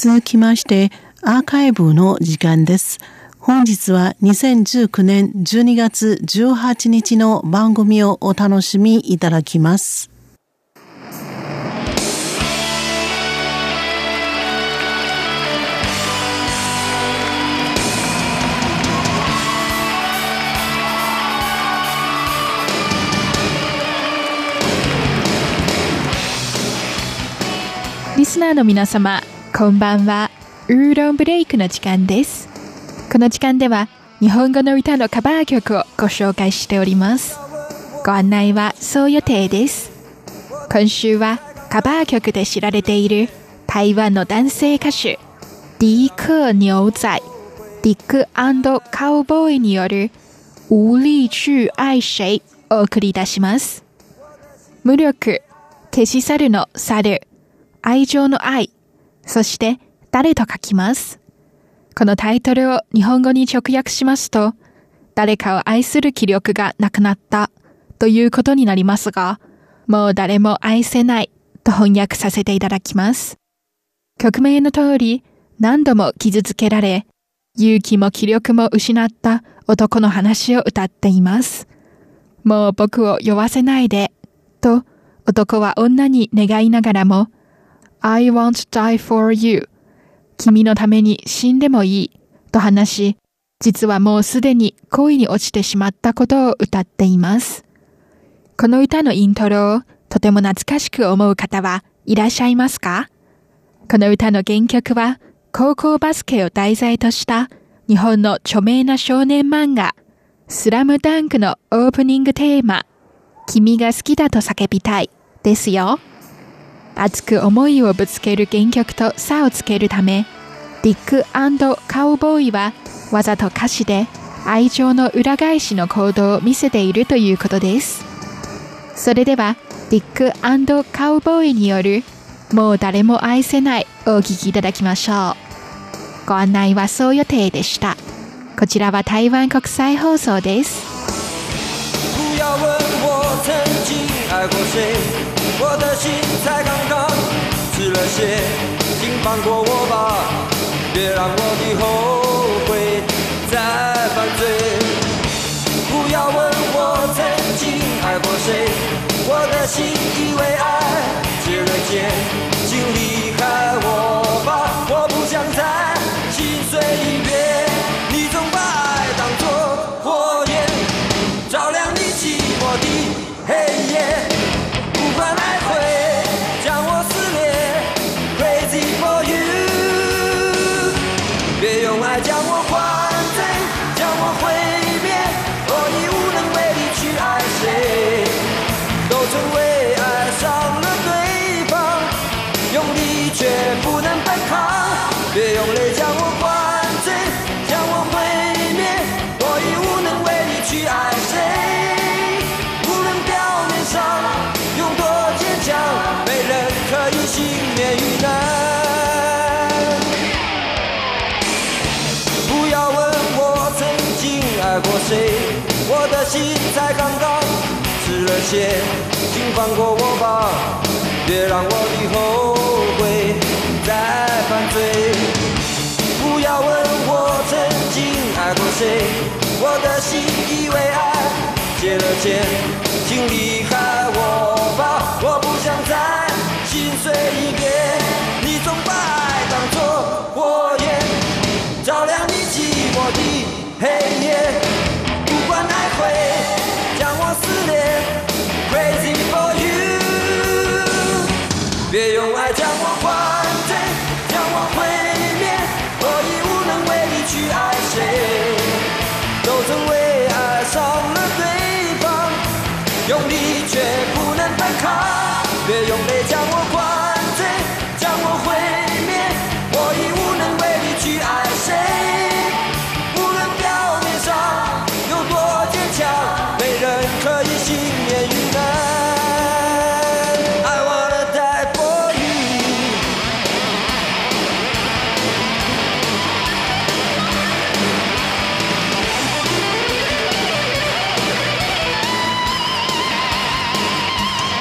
続きまして、アーカイブの時間です。本日は2019年12月18日の番組をお楽しみいただきます。リスナーの皆様、こんばんは。ウーロンブレイクの時間です。この時間では日本語の歌のカバー曲をご紹介しております。ご案内はそう予定です。今週はカバー曲で知られている台湾の男性歌手ディーク・牛仔ディックカウボーイによる無力去愛谁を送り出します。無力、消し去るの去る、愛情の愛、そして誰と書きます？このタイトルを日本語に直訳しますと、誰かを愛する気力がなくなったということになりますが、もう誰も愛せないと翻訳させていただきます。曲名の通り、何度も傷つけられ、勇気も気力も失った男の話を歌っています。もう僕を酔わせないで、と男は女に願いながらも、I won't die for you 君のために死んでもいいと話し、実はもうすでに恋に落ちてしまったことを歌っています。この歌のイントロをとても懐かしく思う方はいらっしゃいますか？この歌の原曲は高校バスケを題材とした日本の著名な少年漫画スラムダンクのオープニングテーマ君が好きだと叫びたいですよ。熱く思いをぶつける原曲と差をつけるため、ディックカウボーイはわざと歌詞で愛情の裏返しの行動を見せているということです。それでは、ディックカウボーイによるもう誰も愛せないをお聴きいただきましょう。ご案内はそう予定でした。こちらは台湾国際放送です。不要问我曾经爱过谁我的心才刚刚止了血，请放过我吧，别让我的后悔再犯罪。不要问我曾经爱过谁，我的心以为爱结了茧，请离开我毁灭，我已无能为力去爱谁，都只为爱上了对方，用力却不能反抗，别用泪将。我的心才刚刚吃了些，请放过我吧，别让我的后悔再犯罪。不要问我曾经爱过谁，我的心以为爱结了茧，请离开我吧，我不想再心碎一遍。你总把爱当作火焰，照亮你寂寞的黑别用爱将我灌醉，将我毁灭，我已无能为力去爱谁。都曾为爱伤了对方，用力